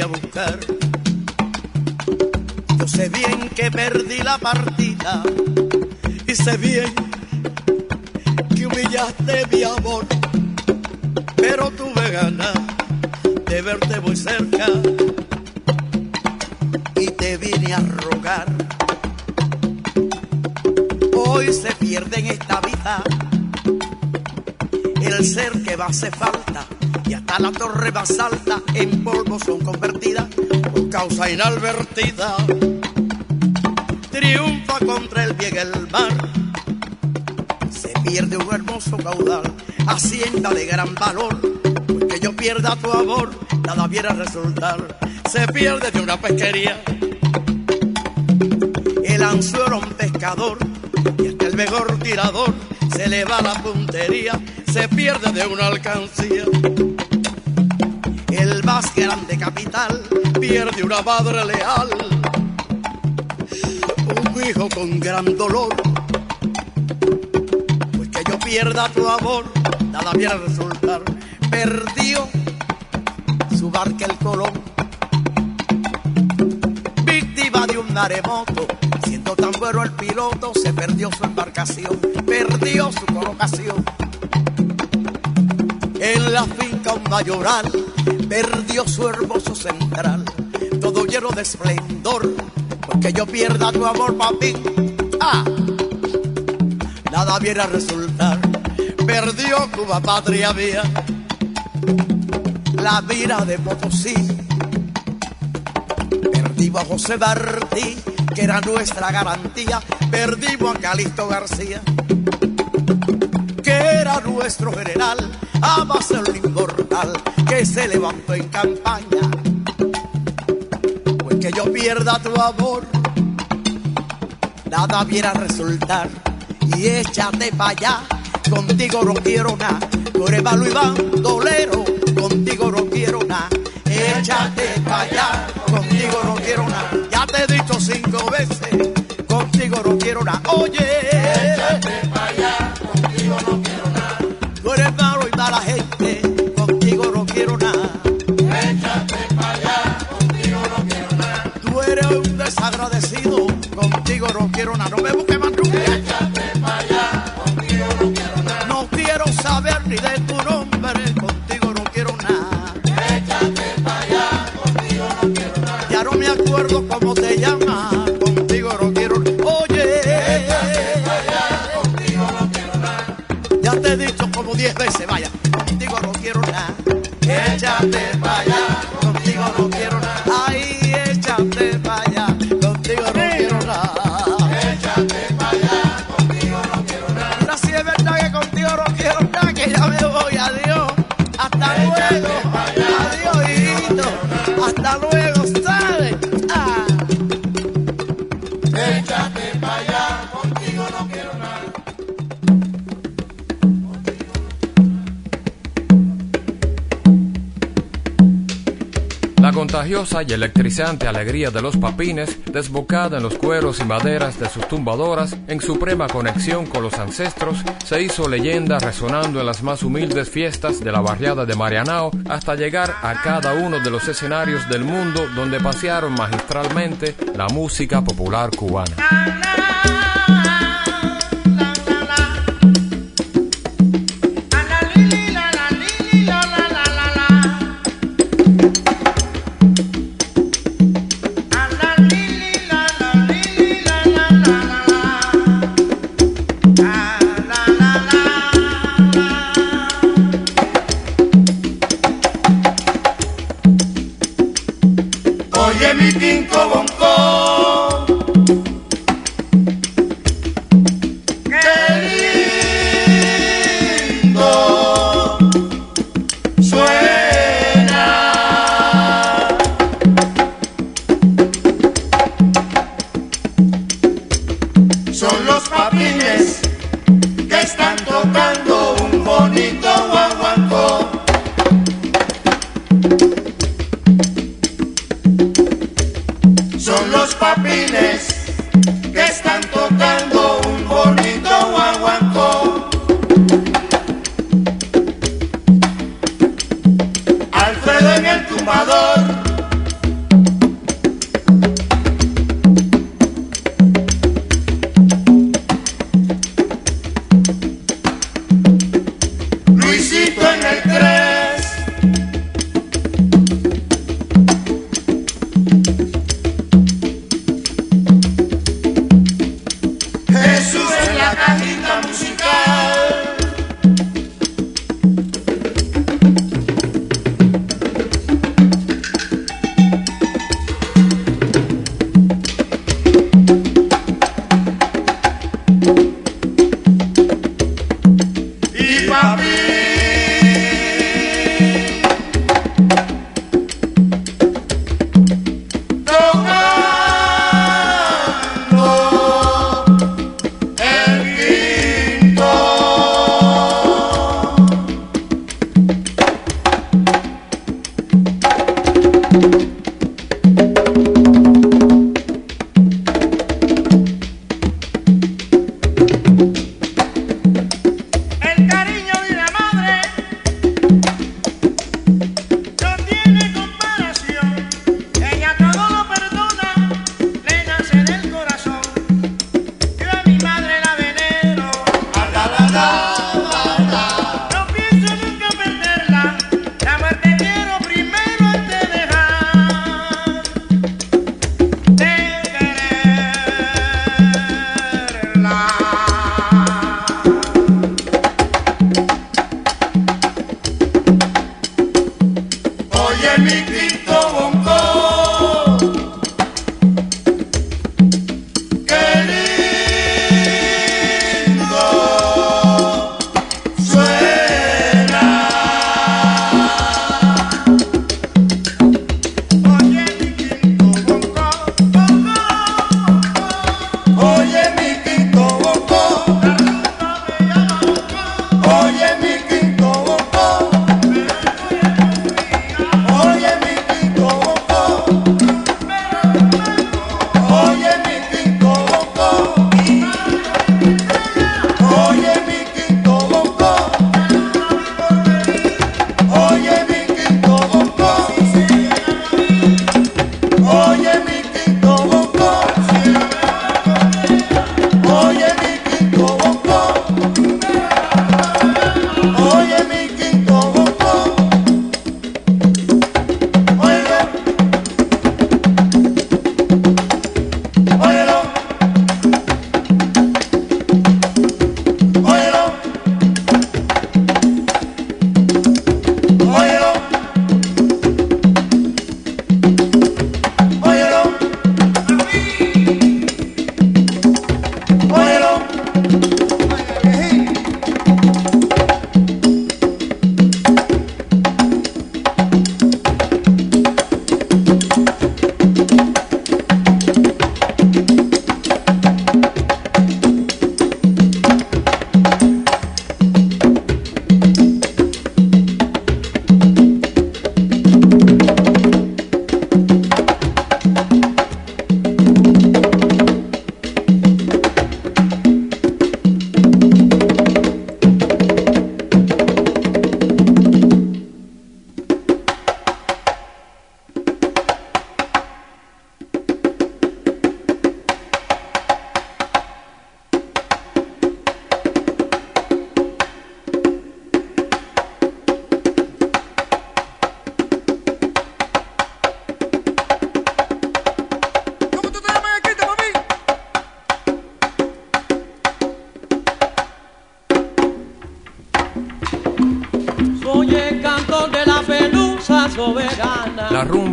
a buscar. Yo sé bien que perdí la partida y sé bien que humillaste mi amor, pero tuve ganas de verte muy cerca y te vine a rogar. Hoy se pierde en esta vida el ser que va hace falta y hasta la torre más alta en polvo son convertidas por causa inadvertida. Triunfa contra el bien el mar, se pierde un hermoso caudal, hacienda de gran valor, porque yo pierda tu amor, nada viera resultar, se pierde de una pesquería. El anzuelo un pescador y hasta el mejor tirador se le va la puntería, se pierde de una alcancía. El más grande capital pierde una madre leal, un hijo con gran dolor. Pues que yo pierda tu amor, nada viene a resultar. Perdió su barca el colón, víctima de un maremoto. Siendo tan bueno el piloto, se perdió su embarcación, perdió su colocación. En la finca un mayoral perdió su hermoso central, todo lleno de esplendor, porque yo pierda tu amor, papi. Ah, nada viene a resultar, perdió Cuba, patria mía, la mira de Potosí. Perdimos a José Martí, que era nuestra garantía, perdimos a Calixto García que era nuestro general, amas el inmortal que se levantó en campaña. Pues que yo pierda tu amor, nada viera resultar. Y échate para allá, contigo no quiero nada. Tú eres malo contigo no quiero nada. Échate para allá, contigo no quiero nada. Ya te he dicho cinco veces, contigo no quiero nada. Oye, échate contigo no quiero y electrizante alegría de los papines, desbocada en los cueros y maderas de sus tumbadoras, en suprema conexión con los ancestros, se hizo leyenda resonando en las más humildes fiestas de la barriada de Marianao hasta llegar a cada uno de los escenarios del mundo donde pasearon magistralmente la música popular cubana.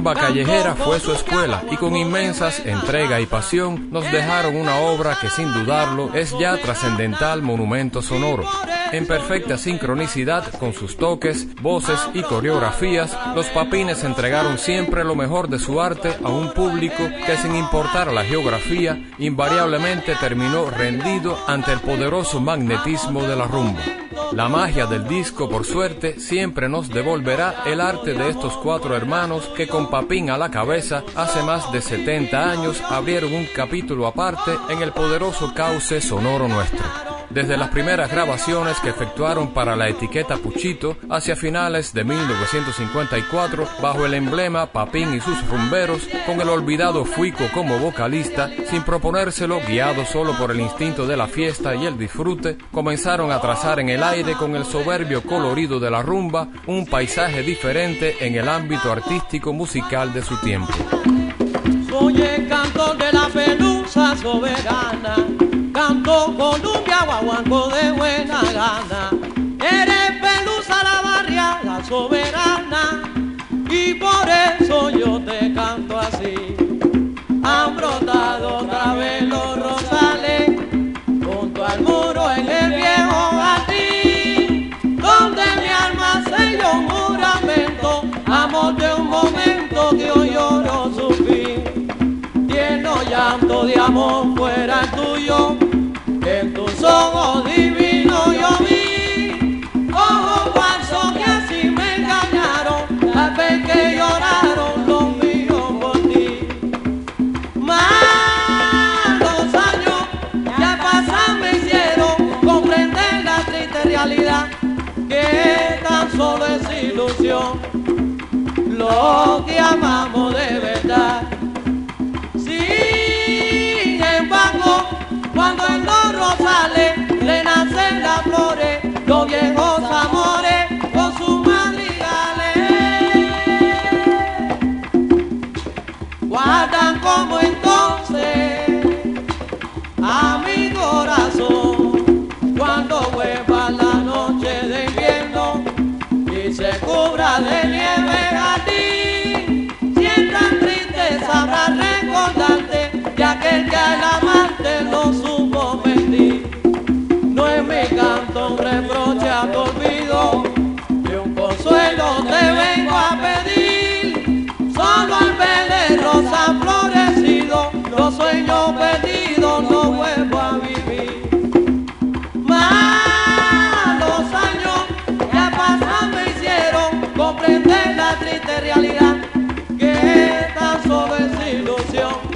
Rumba callejera fue su escuela y con inmensas entrega y pasión nos dejaron una obra que sin dudarlo es ya trascendental monumento sonoro. En perfecta sincronicidad con sus toques, voces y coreografías, los papines entregaron siempre lo mejor de su arte a un público que sin importar la geografía, invariablemente terminó rendido ante el poderoso magnetismo de la rumba. La magia del disco, por suerte, siempre nos devolverá el arte de estos cuatro hermanos que con Papín a la cabeza hace más de 70 años abrieron un capítulo aparte en el poderoso cauce sonoro nuestro desde las primeras grabaciones que efectuaron para la etiqueta Puchito hacia finales de 1954 bajo el emblema Papín y sus rumberos con el olvidado Fuico como vocalista sin proponérselo guiado solo por el instinto de la fiesta y el disfrute comenzaron a trazar en el aire con el soberbio colorido de la rumba un paisaje diferente en el ámbito artístico musical de su tiempo. Soy el cantor de la pelusa soberana canto Columbia, guaguanco de buena gana. Eres pelusa la barriada soberana y por eso yo te canto así. Han brotado otra vez los rosales junto al muro en el viejo jardín, donde mi alma selló un juramento, amor de un momento que hoy lloro su fin. Lleno llanto de amor fuera tuyo solo es ilusión. Lo que amamos de verdad. Rosales le nacen las flores, los viejos amores con sus madrigales guardan como reproche a tu olvido, de un consuelo te vengo a pedir. Solo al ver el rosa florecido, los sueños perdidos no vuelvo a vivir. Malos años ya pasan me hicieron comprender la triste realidad que tan solo es ilusión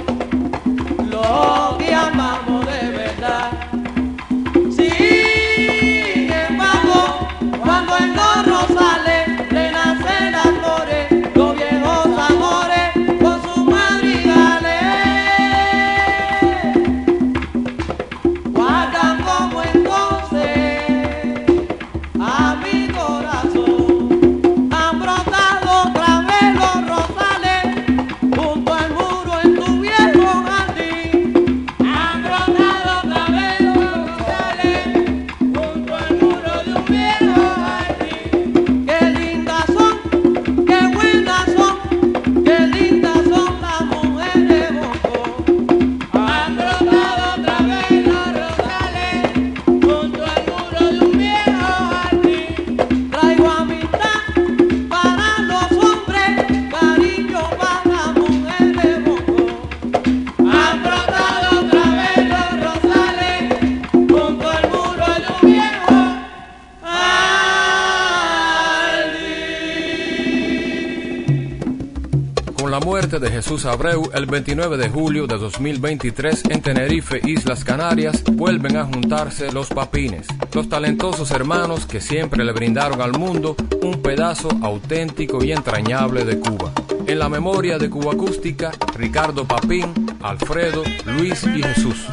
Abreu el 29 de julio de 2023 en Tenerife, Islas Canarias, vuelven a juntarse los papines, los talentosos hermanos que siempre le brindaron al mundo un pedazo auténtico y entrañable de Cuba. En la memoria de Cuba Acústica, Ricardo Papín, Alfredo, Luis y Jesús.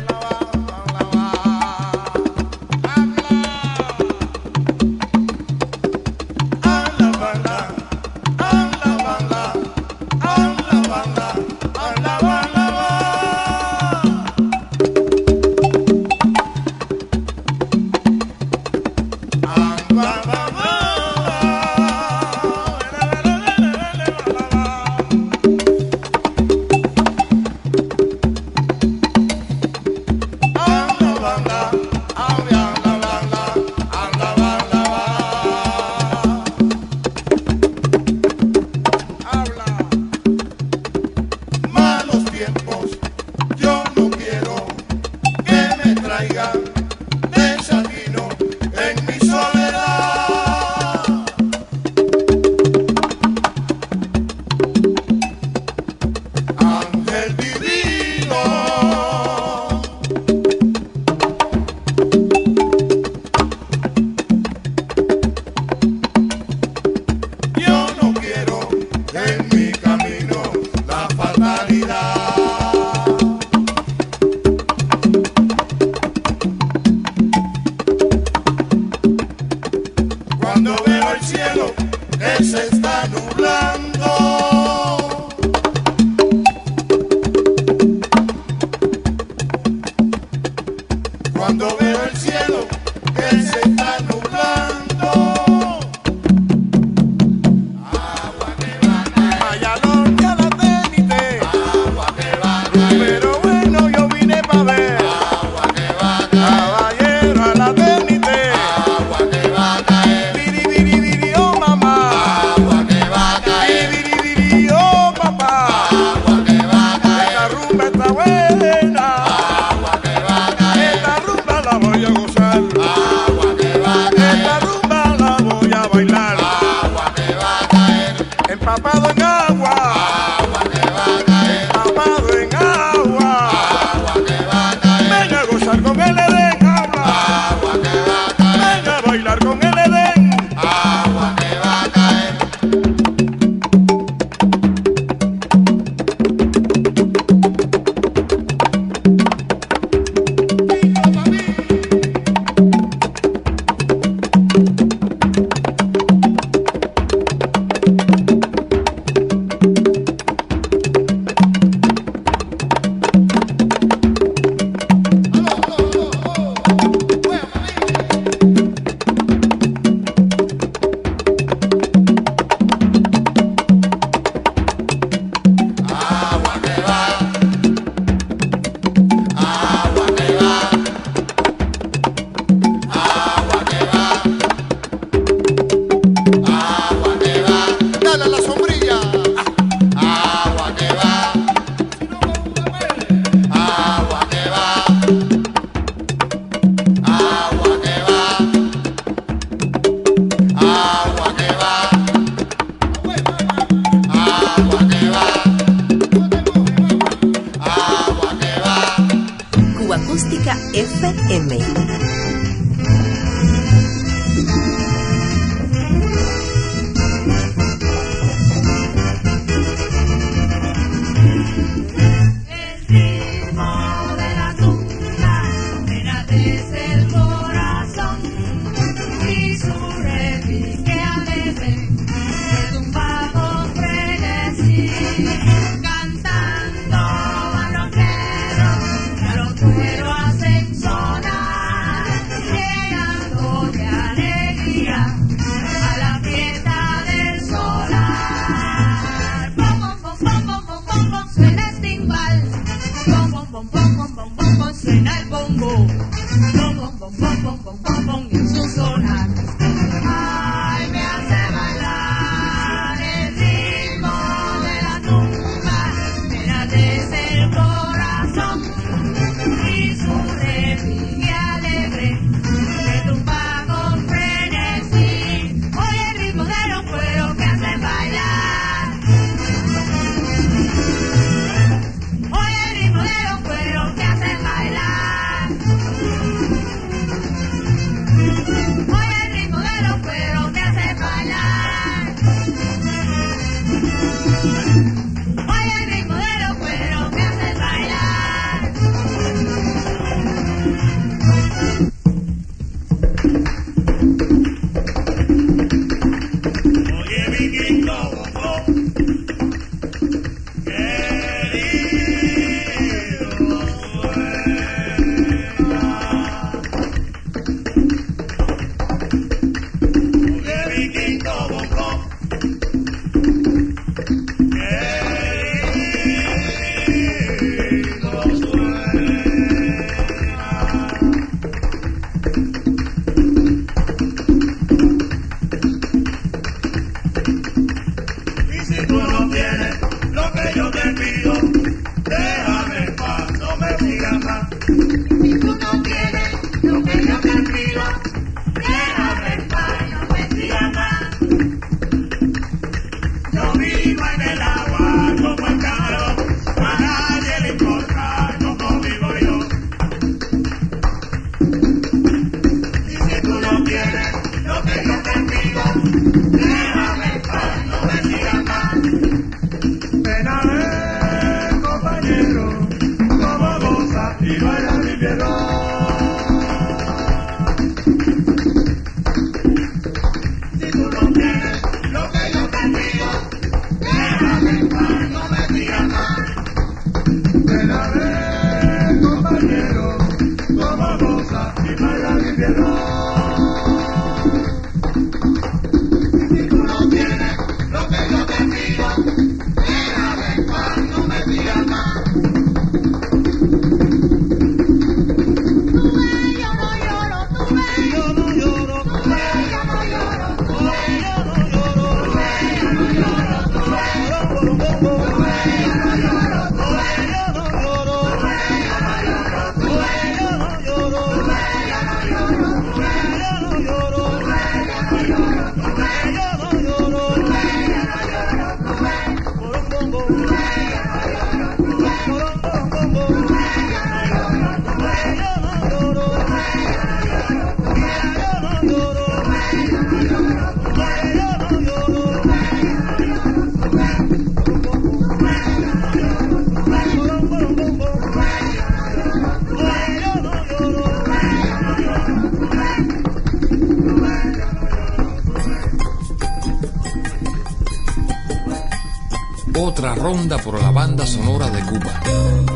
por la banda sonora de Cuba.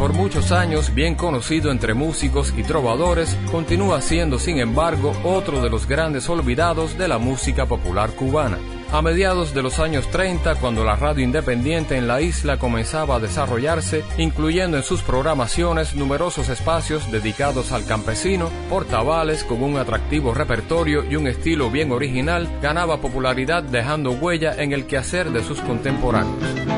por muchos años bien conocido entre músicos y trovadores, continúa siendo sin embargo otro de los grandes olvidados de la música popular cubana. A mediados de los años 30, cuando la radio independiente en la isla comenzaba a desarrollarse, incluyendo en sus programaciones numerosos espacios dedicados al campesino, Portavales, con un atractivo repertorio y un estilo bien original, ganaba popularidad dejando huella en el quehacer de sus contemporáneos.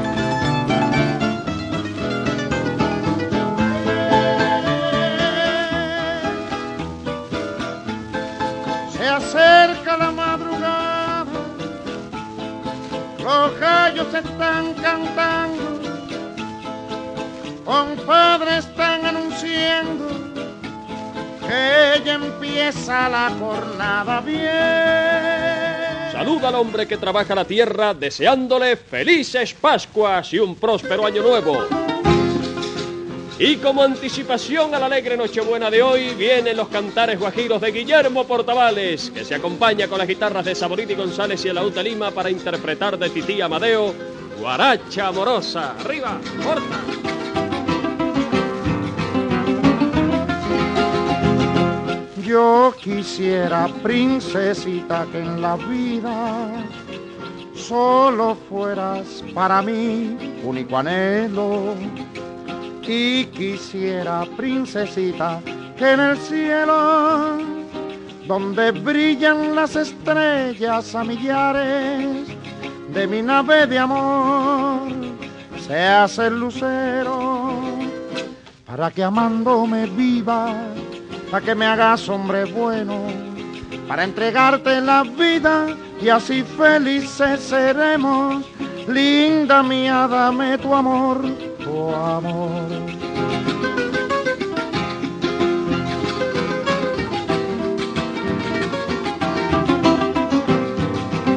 ellos están cantando, compadres están anunciando que ella empieza la jornada bien. Saluda al hombre que trabaja la tierra deseándole felices Pascuas y un próspero año nuevo. Y como anticipación a la alegre Nochebuena de hoy, vienen los cantares guajiros de Guillermo Portavales, que se acompaña con las guitarras de Saboriti González y el Lauta Lima para interpretar de Tití Amadeo, Guaracha Amorosa. ¡Arriba! ¡Corta! Yo quisiera, princesita, que en la vida solo fueras para mí único anhelo. Y quisiera, princesita, que en el cielo, donde brillan las estrellas a millares, de mi nave de amor, seas el lucero, para que amándome viva para que me hagas hombre bueno, para entregarte la vida y así felices seremos. Linda mía, dame tu amor, tu amor.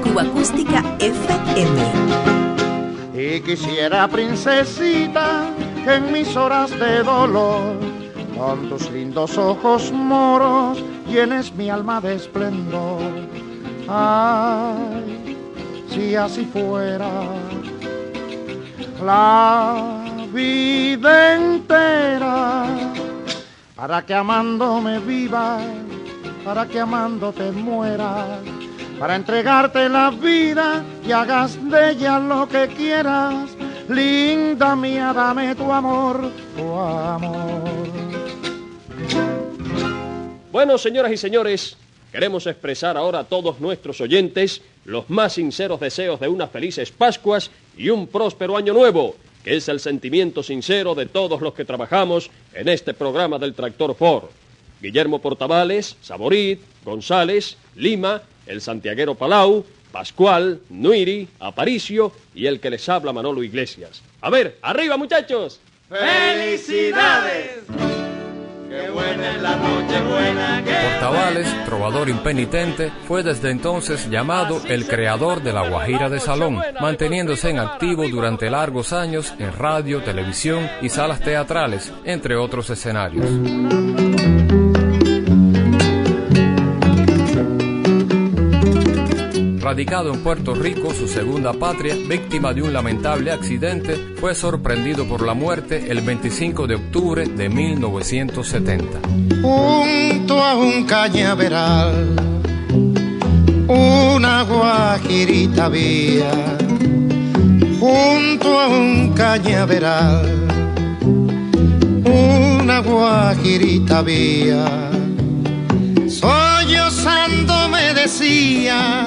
Cuba Acústica FM. Y quisiera, princesita, que en mis horas de dolor, con tus lindos ojos moros, llenes mi alma de esplendor. Ay, si así fuera la vida entera, para que amándome viva, para que amándote muera, para entregarte la vida y hagas de ella lo que quieras. Linda mía, dame tu amor, tu amor. Bueno, señoras y señores, queremos expresar ahora a todos nuestros oyentes los más sinceros deseos de unas felices Pascuas y un próspero año nuevo, que es el sentimiento sincero de todos los que trabajamos en este programa del Tractor Ford. Guillermo Portavales, Saborit, González, Lima, el santiaguero Palau, Pascual, Nuiri, Aparicio y el que les habla Manolo Iglesias. A ver, arriba muchachos. ¡Felicidades! ¡Qué buena es la noche buena! Portavales, trovador impenitente, fue desde entonces llamado el creador de la Guajira de Salón, manteniéndose en activo durante largos años en radio, televisión y salas teatrales, entre otros escenarios. Radicado en Puerto Rico, su segunda patria, víctima de un lamentable accidente, fue sorprendido por la muerte el 25 de octubre de 1970. junto a un cañaveral, una guajirita había, junto a un cañaveral, una guajirita había, sollozando me decía,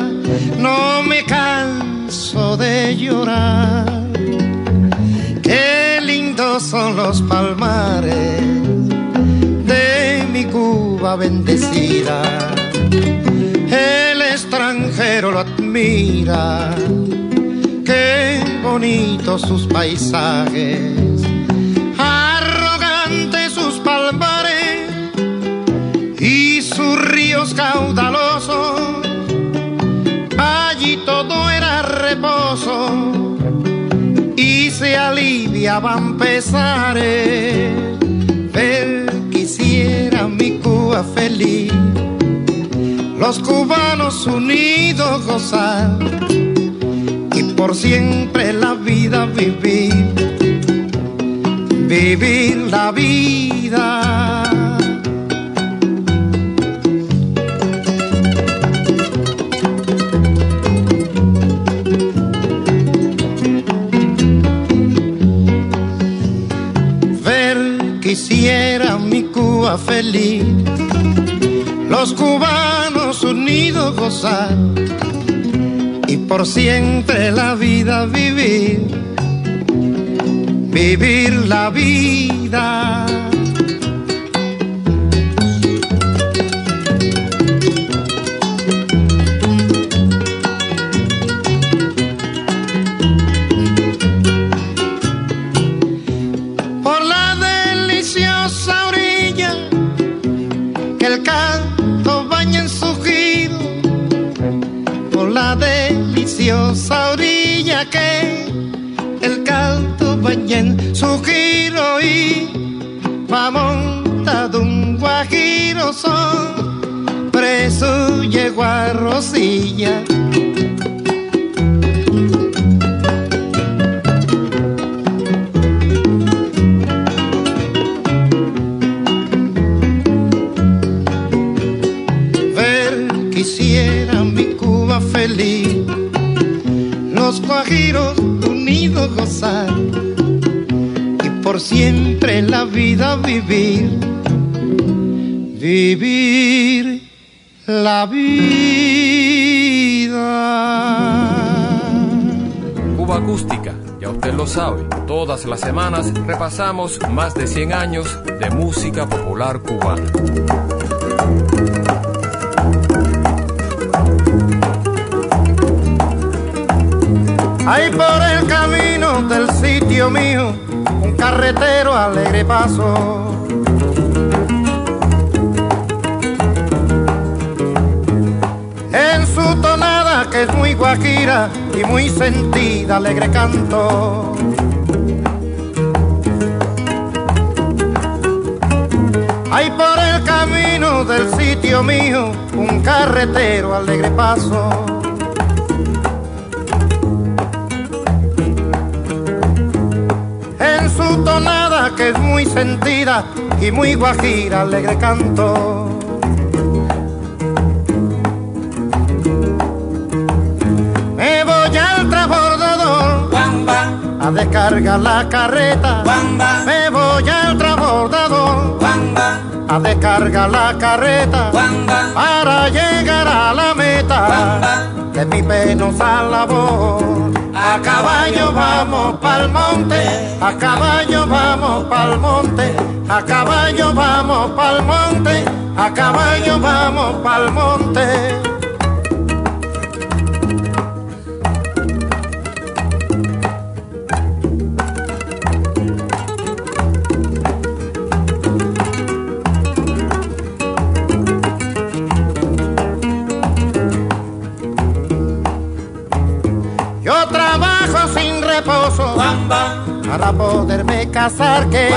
no me canso de llorar, qué lindos son los palmares de mi Cuba bendecida. El extranjero lo admira, qué bonitos sus paisajes, caudalosos. Allí todo era reposo y se aliviaban pesares. Ver quisiera mi Cuba feliz, los cubanos unidos gozar y por siempre la vida vivir, vivir la vida. Mi Cuba feliz, los cubanos unidos gozar y por siempre la vida vivir, vivir la vida. Son, preso llegó a Rosilla. Ver quisiera mi Cuba feliz, los guajiros unidos gozar y por siempre la vida vivir, vivir la vida. Cuba Acústica, ya usted lo sabe, todas las semanas repasamos más de 100 años de música popular cubana. Hay por el camino del sitio mío un carretero alegre paso. Su tonada que es muy guajira y muy sentida, alegre canto. Hay por el camino del sitio mío un carretero alegre paso. en su tonada que es muy sentida y muy guajira, alegre canto. A descargar la carreta. Me voy al transbordador. A descargar la carreta para llegar a la meta. De mi penosa labor. A caballo. vamos pa'l monte, a caballo vamos pa'l monte, a caballo vamos pa'l monte, a caballo vamos pa'l monte. Para poderme casar que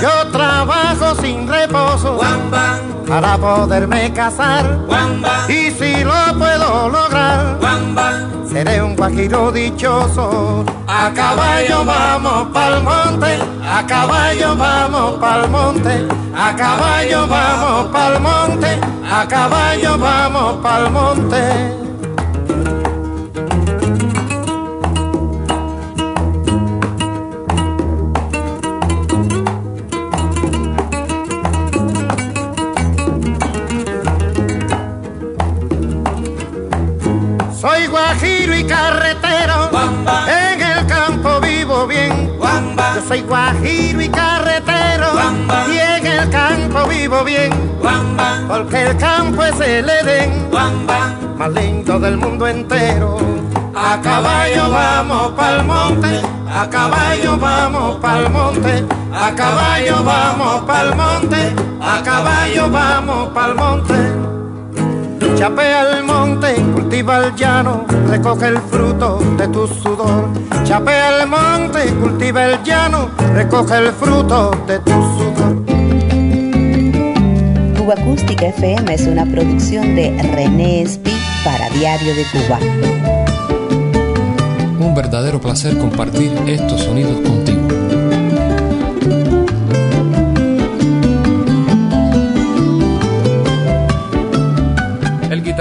yo trabajo sin reposo para poderme casar. Y si lo puedo lograr seré un guajiro dichoso. A caballo vamos pa'l monte a caballo vamos pa'l monte a caballo vamos pa'l monte a caballo vamos pa'l monte y carretero, en el campo vivo bien. Yo soy guajiro y carretero, y en el campo vivo bien. Porque el campo es el Edén, más lindo del mundo entero. A caballo vamos pa'l monte, a caballo vamos pa'l monte, a caballo vamos pa'l monte, a caballo vamos pa'l monte. Chapea el monte, cultiva el llano, recoge el fruto de tu sudor. Chapea el monte, cultiva el llano, recoge el fruto de tu sudor. Cuba Acústica FM es una producción de René Espi para Diario de Cuba. Un verdadero placer compartir estos sonidos contigo.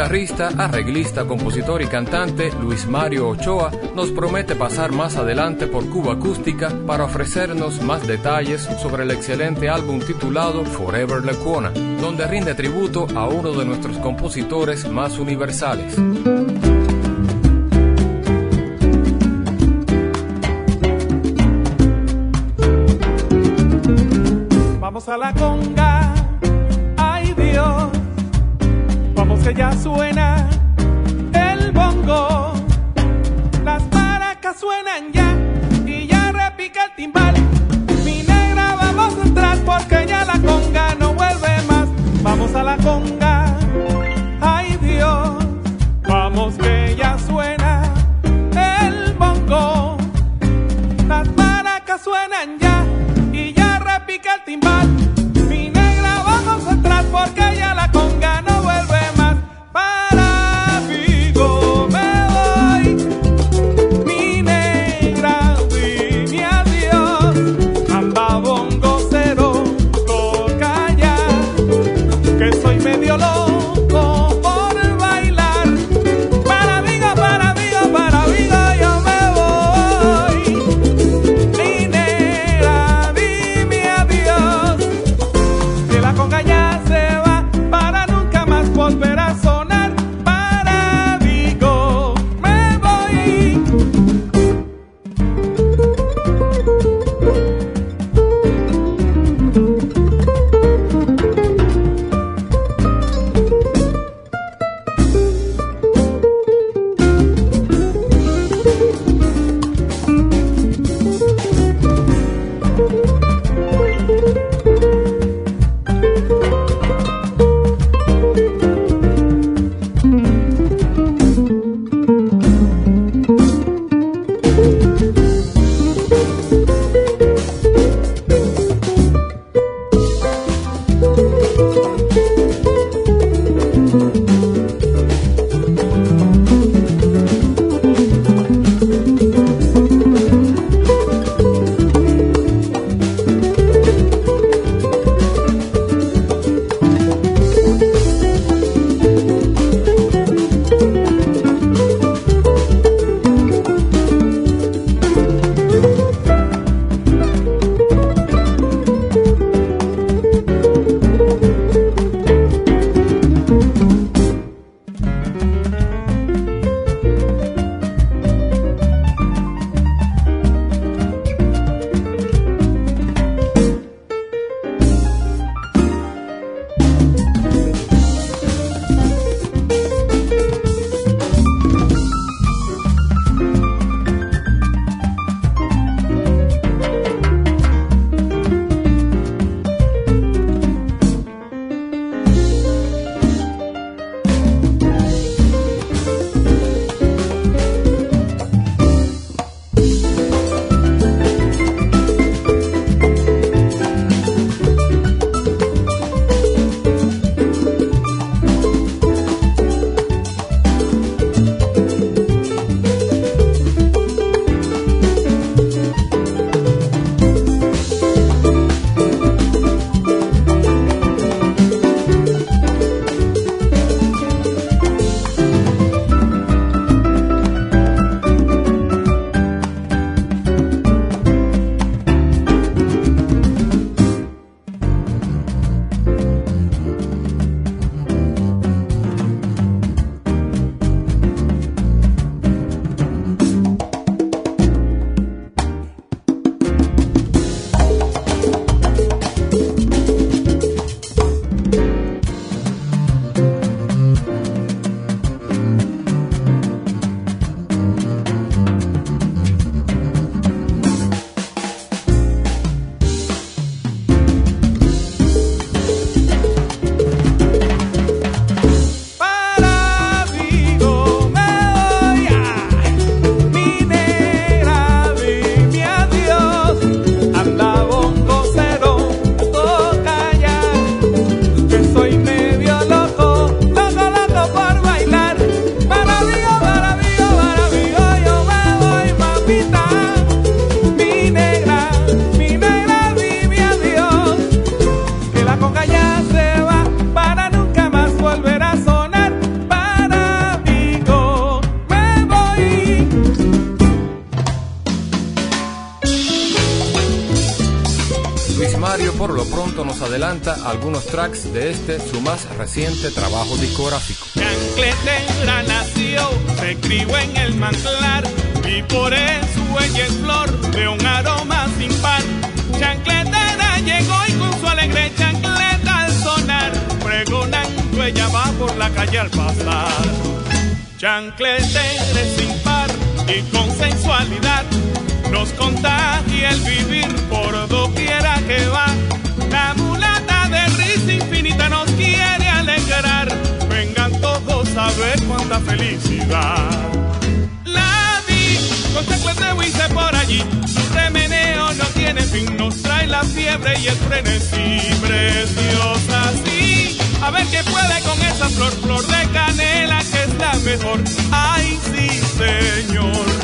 Guitarrista, arreglista, compositor y cantante Luis Mario Ochoa nos promete pasar más adelante por Cuba Acústica para ofrecernos más detalles sobre el excelente álbum titulado Forever Lecuona, donde rinde tributo a uno de nuestros compositores más universales. De este su más reciente trabajo discográfico. Chancletera nació, se crió en el manglar y por eso ella es flor de un aroma sin par. Chancletera llegó y con su alegre chancleta al sonar, pregonando ella va por la calle al pasar. Chancletera es sin par y con sensualidad cuánta felicidad. La vi con chancleteo hice por allí. Su remeneo no tiene fin, nos trae la fiebre y el frenesí. Preciosa, sí. A ver qué puede con esa flor, flor de canela que es la mejor. Ay, sí, señor.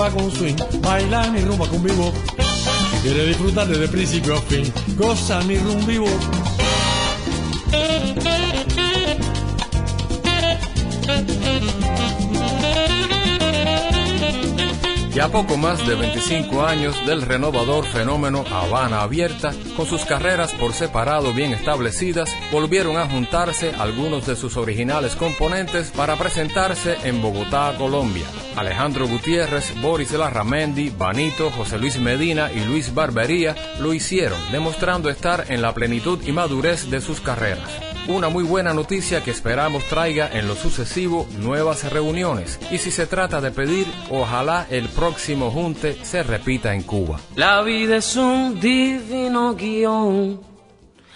Timba con swing, baila mi rumba con vivo. Si quiere disfrutar desde principio a fin, goza mi rum vivo. Ya poco más de 25 años del renovador fenómeno Habana Abierta, con sus carreras por separado bien establecidas, volvieron a juntarse algunos de sus originales componentes para presentarse en Bogotá, Colombia. Alejandro Gutiérrez, Boris Larramendi, Banito, José Luis Medina y Luis Barbería lo hicieron, demostrando estar en la plenitud y madurez de sus carreras. Una muy buena noticia que esperamos traiga en lo sucesivo nuevas reuniones y si se trata de pedir, ojalá el próximo junte se repita en Cuba. La vida es un divino guion.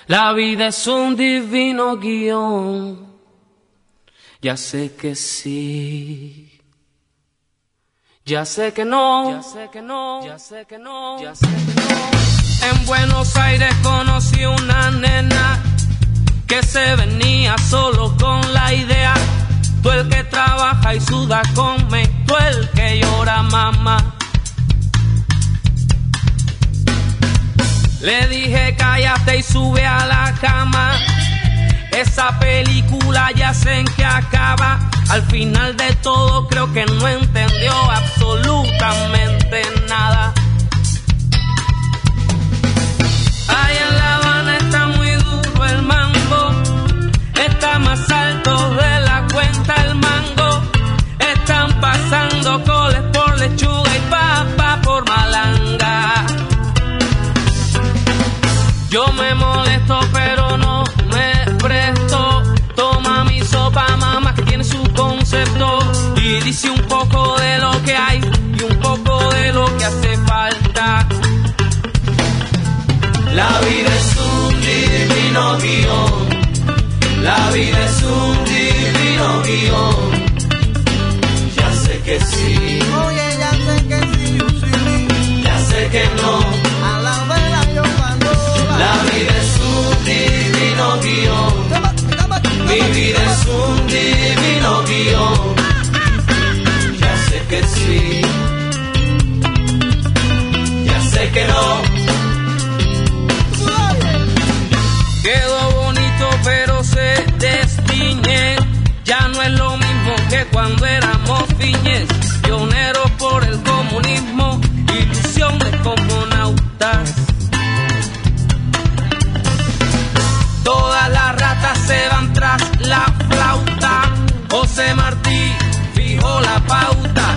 La vida es un divino guion. Ya sé que sí. Ya sé que no. Ya sé que no. Ya sé que no. Ya sé que no. En Buenos Aires conocí una nena que se venía solo con la idea. Tú el que trabaja y suda come, tú el que llora mamá. Le dije cállate y sube a la cama. Esa película ya sé en qué acaba. Al final de todo creo que no entendió absolutamente nada. Ahí en La Habana está muy duro el mango. Está más alto de la cuenta el mango. Están pasando coles por lechuga y papa por malanga. Yo me molesto Y dice un poco de lo que hay y un poco de lo que hace falta. La vida es un divino guion. La vida es un divino guion. Ya sé que sí, Oye, ya sé que sí, sí, ya sé que no. a la vela yo cuando La vida es un divino guion. Mi vida es un divino guion. Que sí, ya sé que no.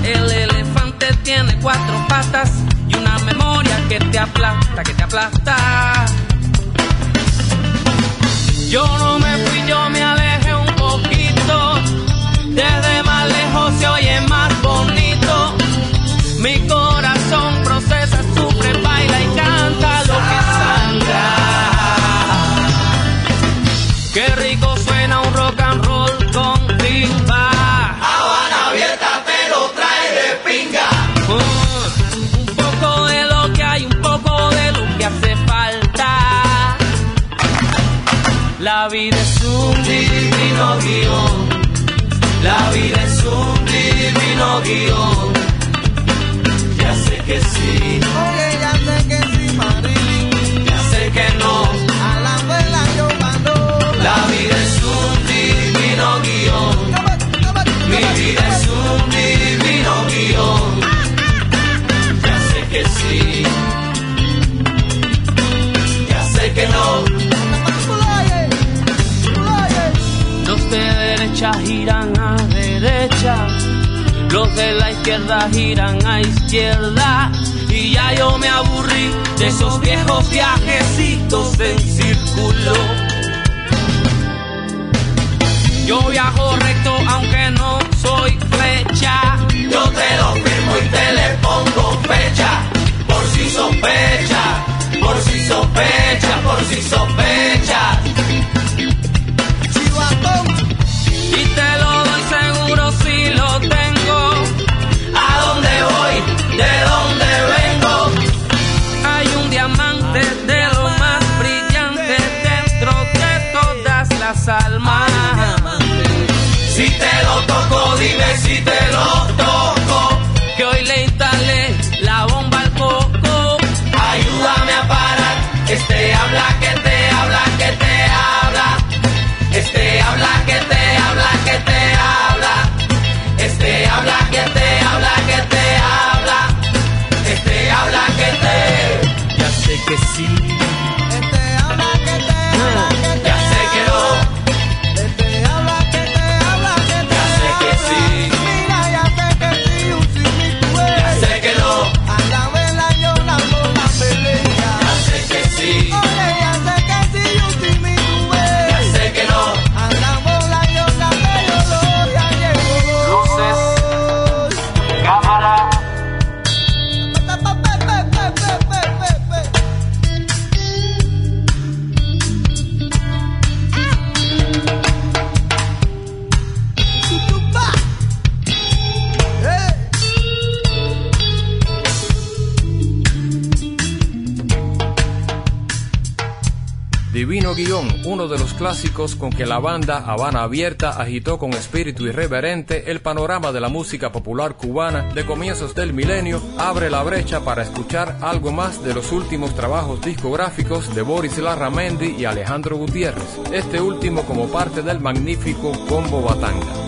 El elefante tiene cuatro patas y una memoria que te aplasta, que te aplasta. Yo no me fui, yo me alejé guion. Ya sé que sí, Oye, ya sé que sí, Marilyn, ya sé que no. a la vela yo cuando La vida es un divino guion. Mi vida es un divino guion. Ya sé que sí. Ya sé que no. Los de derecha giran a derecha, los de la izquierda giran a izquierda. Y ya yo me aburrí de esos viejos viajecitos en círculo. Yo viajo recto aunque no soy flecha. Yo te lo firmo y te le pongo fecha. Por si sospecha, por si sospecha, por si sospecha dime si te lo toco. Que hoy le instalé la bomba al coco. Ayúdame a parar. Este habla que te habla que te habla. Este habla que te habla que te habla. Este habla que te habla que te habla. Este habla que te. Ya sé que sí clásicos con que la banda Habana Abierta agitó con espíritu irreverente el panorama de la música popular cubana de comienzos del milenio, abre la brecha para escuchar algo más de los últimos trabajos discográficos de Boris Larramendi y Alejandro Gutiérrez, este último como parte del magnífico Combo Batanga.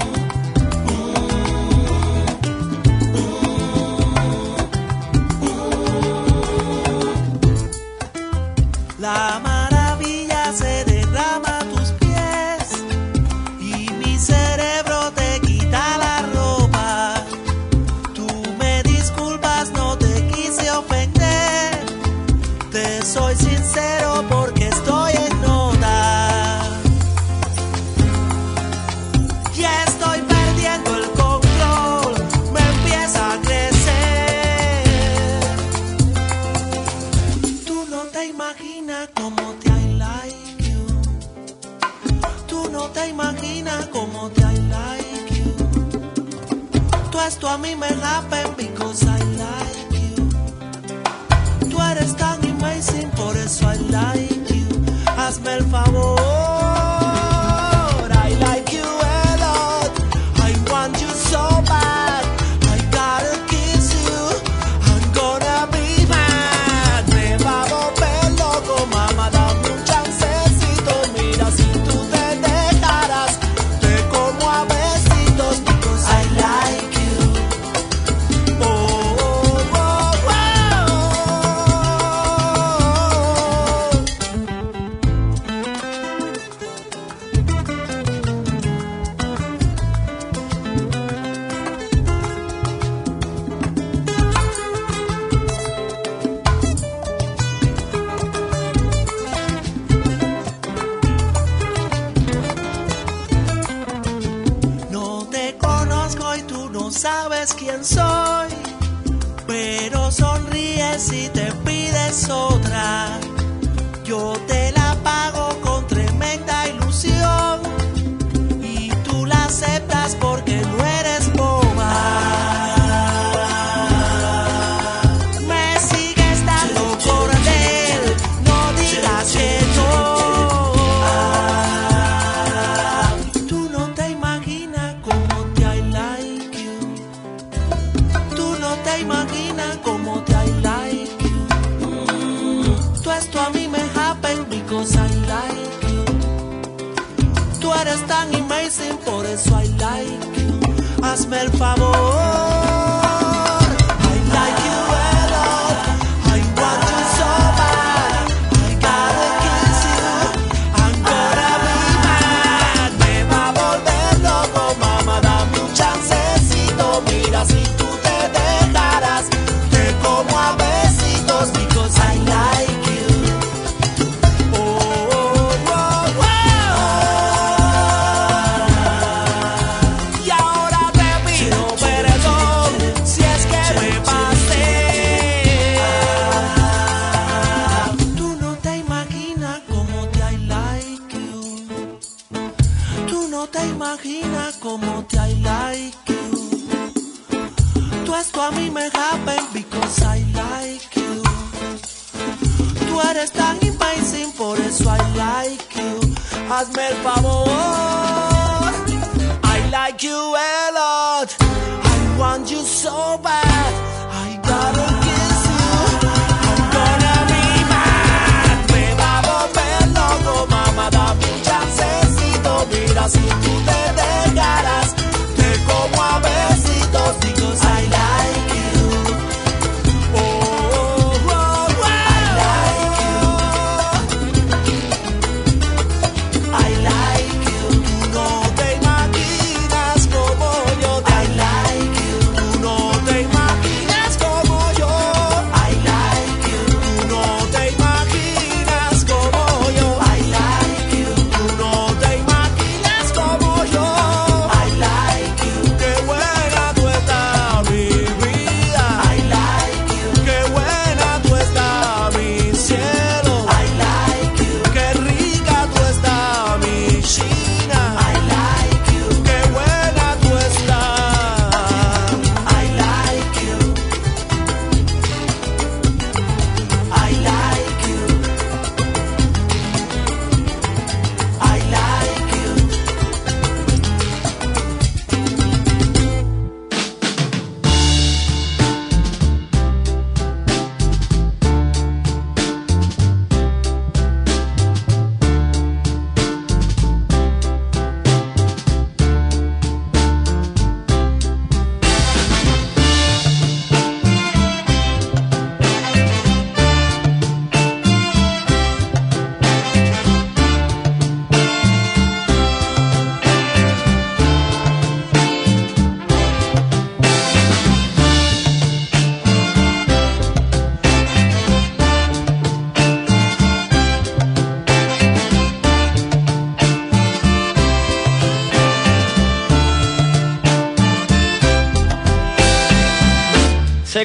el.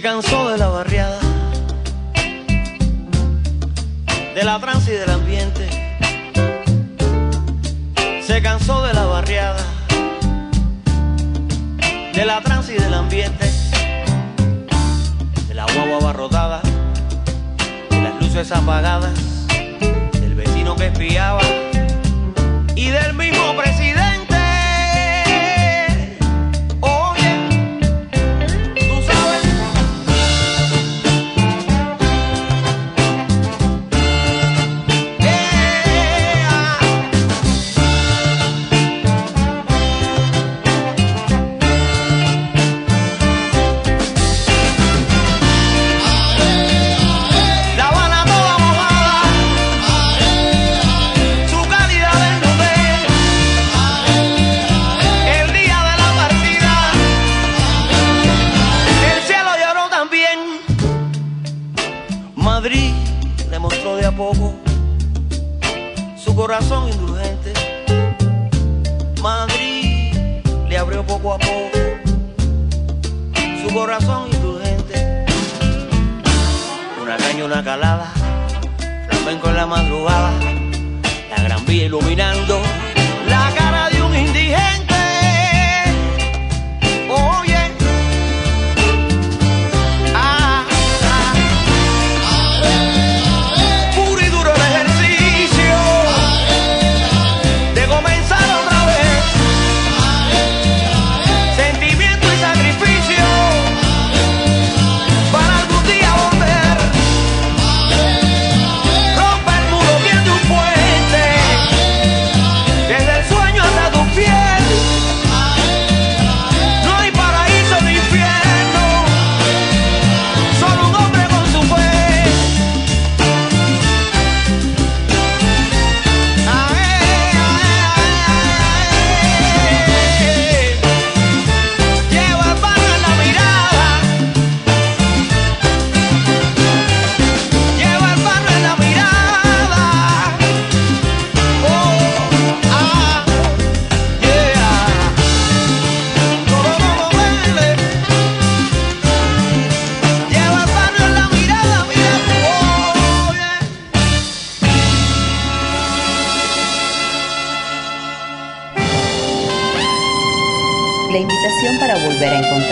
Se cansó de la barriada, de la trance y del ambiente. Se cansó de la barriada, de la trance y del ambiente, de la guagua abarrotada, de las luces apagadas, del vecino que espiaba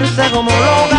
fuerza como loca.